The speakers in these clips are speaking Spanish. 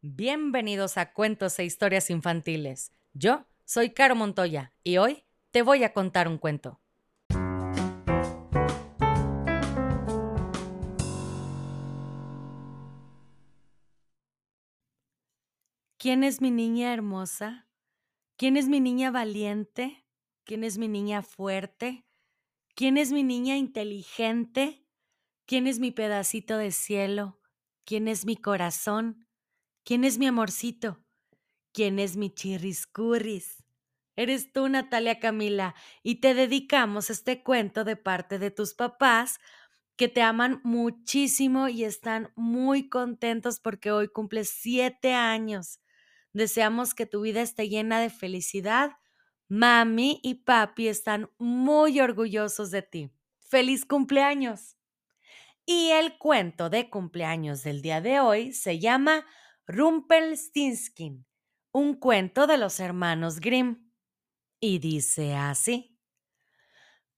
Bienvenidos a Cuentos e Historias Infantiles. Yo soy Caro Montoya y hoy te voy a contar un cuento. ¿Quién es mi niña hermosa? ¿Quién es mi niña valiente? ¿Quién es mi niña fuerte? ¿Quién es mi niña inteligente? ¿Quién es mi pedacito de cielo? ¿Quién es mi corazón? ¿Quién es mi amorcito? ¿Quién es mi chirriscurris? Eres tú, Natalia Camila, y te dedicamos este cuento de parte de tus papás que te aman muchísimo y están muy contentos porque hoy cumples siete años. Deseamos que tu vida esté llena de felicidad. Mami y papi están muy orgullosos de ti. ¡Feliz cumpleaños! Y el cuento de cumpleaños del día de hoy se llama Rumpelstiltskin, un cuento de los hermanos Grimm. Y dice así.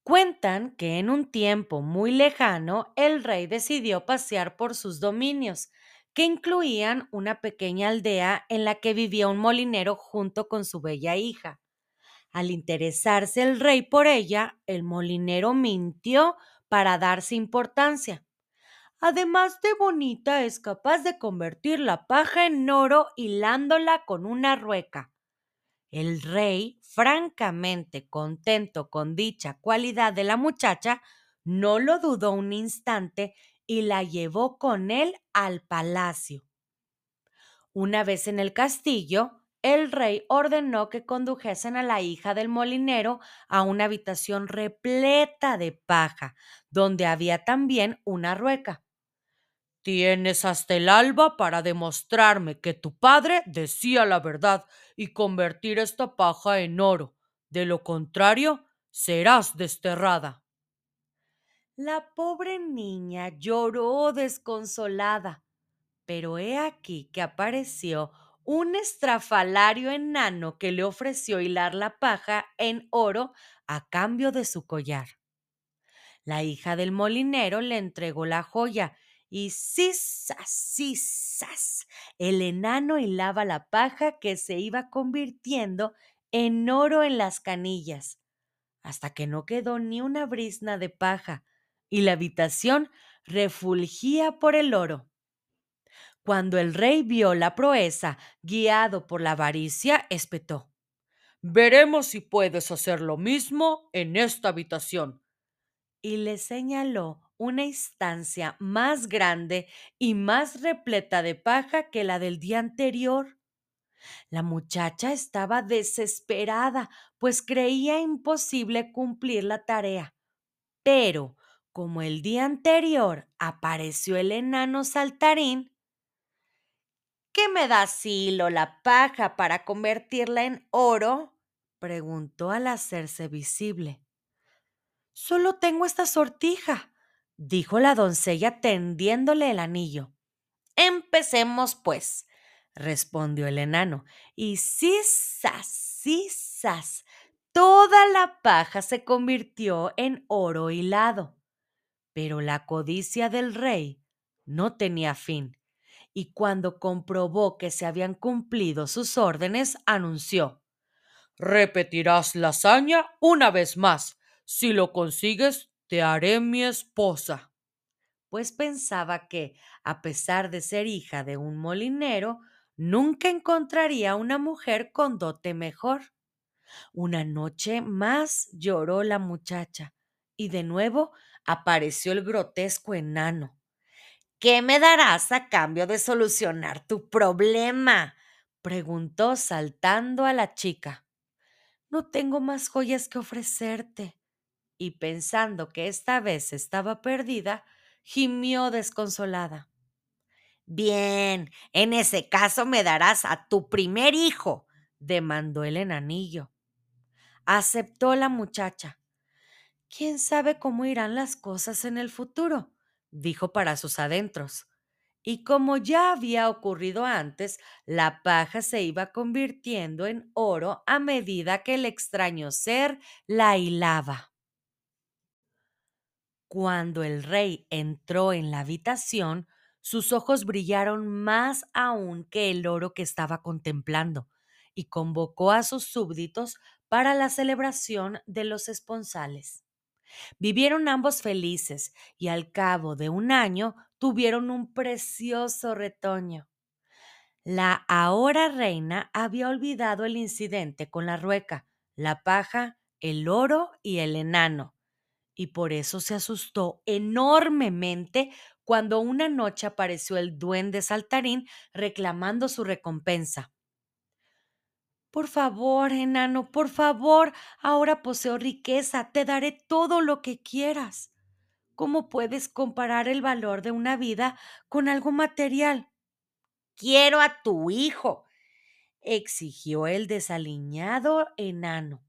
Cuentan que en un tiempo muy lejano el rey decidió pasear por sus dominios, que incluían una pequeña aldea en la que vivía un molinero junto con su bella hija. Al interesarse el rey por ella, el molinero mintió para darse importancia Además de bonita, es capaz de convertir la paja en oro hilándola con una rueca. El rey, francamente contento con dicha cualidad de la muchacha, no lo dudó un instante y la llevó con él al palacio. Una vez en el castillo, el rey ordenó que condujesen a la hija del molinero a una habitación repleta de paja, donde había también una rueca. Tienes hasta el alba para demostrarme que tu padre decía la verdad y convertir esta paja en oro. De lo contrario, serás desterrada. La pobre niña lloró desconsolada, pero he aquí que apareció un estrafalario enano que le ofreció hilar la paja en oro a cambio de su collar. La hija del molinero le entregó la joya y cisas, cisas, el enano hilaba la paja que se iba convirtiendo en oro en las canillas, hasta que no quedó ni una brizna de paja, y la habitación refulgía por el oro. Cuando el rey vio la proeza, guiado por la avaricia, espetó. Veremos si puedes hacer lo mismo en esta habitación. Y le señaló una instancia más grande y más repleta de paja que la del día anterior. La muchacha estaba desesperada, pues creía imposible cumplir la tarea. Pero, como el día anterior apareció el enano saltarín, ¿Qué me da silo la paja para convertirla en oro? preguntó al hacerse visible. Solo tengo esta sortija, dijo la doncella tendiéndole el anillo. Empecemos, pues, respondió el enano, y cisas, cisas, toda la paja se convirtió en oro hilado. Pero la codicia del rey no tenía fin, y cuando comprobó que se habían cumplido sus órdenes, anunció Repetirás la hazaña una vez más. Si lo consigues, te haré mi esposa. Pues pensaba que, a pesar de ser hija de un molinero, nunca encontraría una mujer con dote mejor. Una noche más lloró la muchacha y de nuevo apareció el grotesco enano. ¿Qué me darás a cambio de solucionar tu problema? preguntó saltando a la chica. No tengo más joyas que ofrecerte, y pensando que esta vez estaba perdida, gimió desconsolada. Bien, en ese caso me darás a tu primer hijo, demandó el enanillo. Aceptó la muchacha. ¿Quién sabe cómo irán las cosas en el futuro? dijo para sus adentros. Y como ya había ocurrido antes, la paja se iba convirtiendo en oro a medida que el extraño ser la hilaba. Cuando el rey entró en la habitación, sus ojos brillaron más aún que el oro que estaba contemplando, y convocó a sus súbditos para la celebración de los esponsales. Vivieron ambos felices y al cabo de un año tuvieron un precioso retoño. La ahora reina había olvidado el incidente con la rueca, la paja, el oro y el enano, y por eso se asustó enormemente cuando una noche apareció el duende saltarín reclamando su recompensa. Por favor, enano, por favor, ahora poseo riqueza, te daré todo lo que quieras. ¿Cómo puedes comparar el valor de una vida con algo material? Quiero a tu hijo, exigió el desaliñado enano.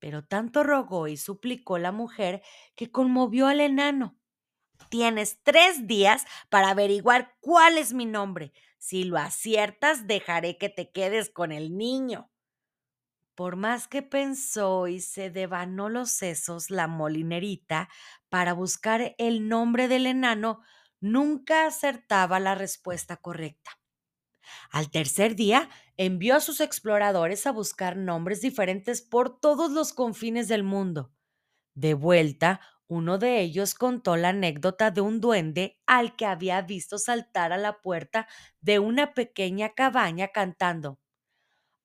Pero tanto rogó y suplicó la mujer que conmovió al enano. Tienes tres días para averiguar cuál es mi nombre. Si lo aciertas, dejaré que te quedes con el niño. Por más que pensó y se devanó los sesos la molinerita para buscar el nombre del enano, nunca acertaba la respuesta correcta. Al tercer día, envió a sus exploradores a buscar nombres diferentes por todos los confines del mundo. De vuelta, uno de ellos contó la anécdota de un duende al que había visto saltar a la puerta de una pequeña cabaña cantando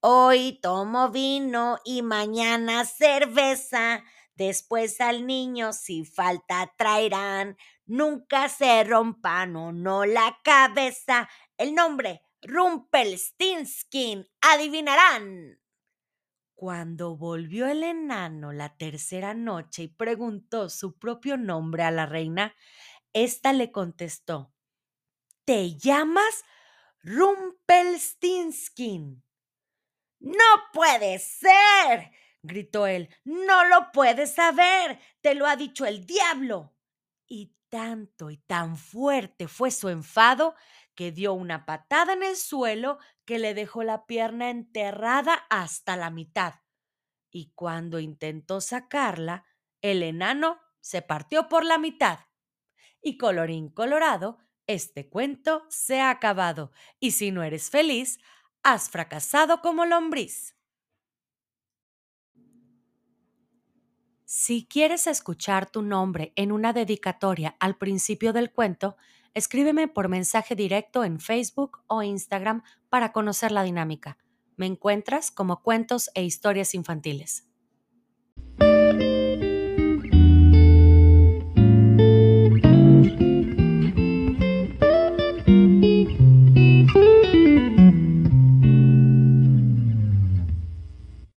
Hoy tomo vino y mañana cerveza. Después al niño si falta traerán. Nunca se rompan o no la cabeza. El nombre Rumpelstinskin. Adivinarán. Cuando volvió el enano la tercera noche y preguntó su propio nombre a la reina, ésta le contestó: ¿Te llamas Rumpelstinskin? No puede ser, gritó él. No lo puedes saber. Te lo ha dicho el diablo. Y tanto y tan fuerte fue su enfado que dio una patada en el suelo que le dejó la pierna enterrada hasta la mitad. Y cuando intentó sacarla, el enano se partió por la mitad. Y colorín colorado, este cuento se ha acabado. Y si no eres feliz, has fracasado como lombriz. Si quieres escuchar tu nombre en una dedicatoria al principio del cuento, escríbeme por mensaje directo en Facebook o Instagram para conocer la dinámica. Me encuentras como cuentos e historias infantiles.